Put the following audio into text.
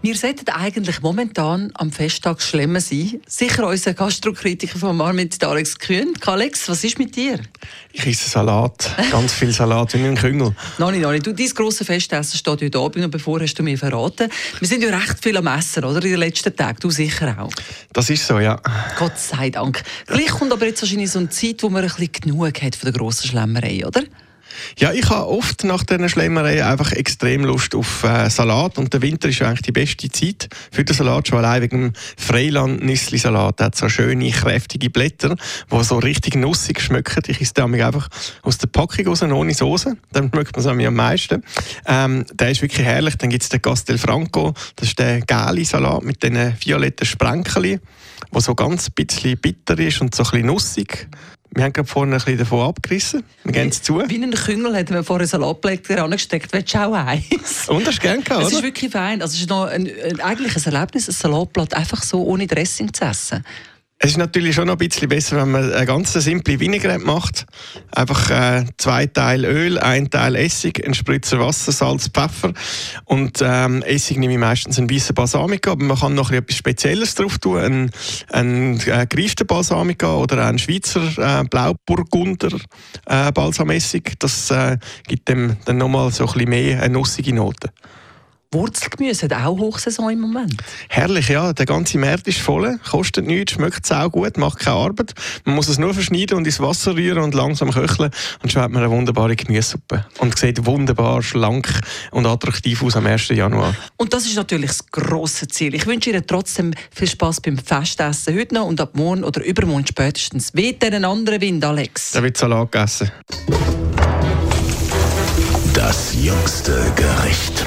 Wir sollten eigentlich momentan am Festtag schlimmer sein. Sicher unser Gastrokritiker von Marmit, Alex Kühn. Alex, was ist mit dir? Ich esse Salat, ganz viel Salat, wie ein Küngel. Nein, nein, nein. Du, dein grosses Festessen steht heute Abend und bevor hast du mir verraten. Wir sind ja recht viel am Essen, oder? In den letzten Tagen. Du sicher auch. Das ist so, ja. Gott sei Dank. Gleich kommt aber jetzt wahrscheinlich so eine Zeit, wo man ein bisschen genug hat von der grossen Schlemmerei, oder? Ja, ich habe oft nach diesen Schlemmereien einfach extrem Lust auf äh, Salat und der Winter ist eigentlich die beste Zeit für den Salat, schon allein wegen dem Freiland-Nüssli-Salat. Hat so schöne, kräftige Blätter, die so richtig nussig schmecken. Ich esse damit einfach aus der Packung raus, ohne Soße. Dann schmeckt man es am meisten. Ähm, der ist wirklich herrlich. Dann gibt es den Castel Franco, das ist der gelbe Salat mit diesen violetten Sprenkeln, der so ganz bisschen bitter ist und so ein bisschen nussig. Wir haben gerade vorne ein bisschen davon abgerissen. Wir gehen es zu. Wie ein Küngel hat man vorher ein Salatblätter angesteckt. Willst du auch eins? Und hast du gerne gehabt, Es ist wirklich fein. Also es ist noch ein, ein, eigentlich ein Erlebnis, ein Salatblatt einfach so ohne Dressing zu essen. Es ist natürlich schon noch ein bisschen besser, wenn man eine ganz simple Vinaigrette macht. Einfach äh, zwei Teile Öl, ein Teil Essig, ein Spritzer Wasser, Salz, Pfeffer. Und ähm, Essig nehme ich meistens einen weißen Balsamico, aber man kann noch etwas Spezielles drauf tun. Einen, einen äh, gereiften Balsamico oder einen Schweizer äh, Blauburgunder äh, Balsamessig. Das äh, gibt dem dann nochmal so ein bisschen mehr eine nussige Note. Wurzelgemüse hat auch Hochsaison im Moment. Herrlich, ja. Der ganze Markt ist voll, kostet nichts, schmeckt auch gut, macht keine Arbeit. Man muss es nur verschneiden und ins Wasser rühren und langsam köcheln und schon hat man eine wunderbare Gemüsesuppe. Und sieht wunderbar schlank und attraktiv aus am 1. Januar. Und das ist natürlich das grosse Ziel. Ich wünsche Ihnen trotzdem viel Spaß beim Festessen heute noch und ab morgen oder übermorgen spätestens. Weht einen anderen Wind, Alex. Da wird Salat gegessen. Das jüngste Gericht.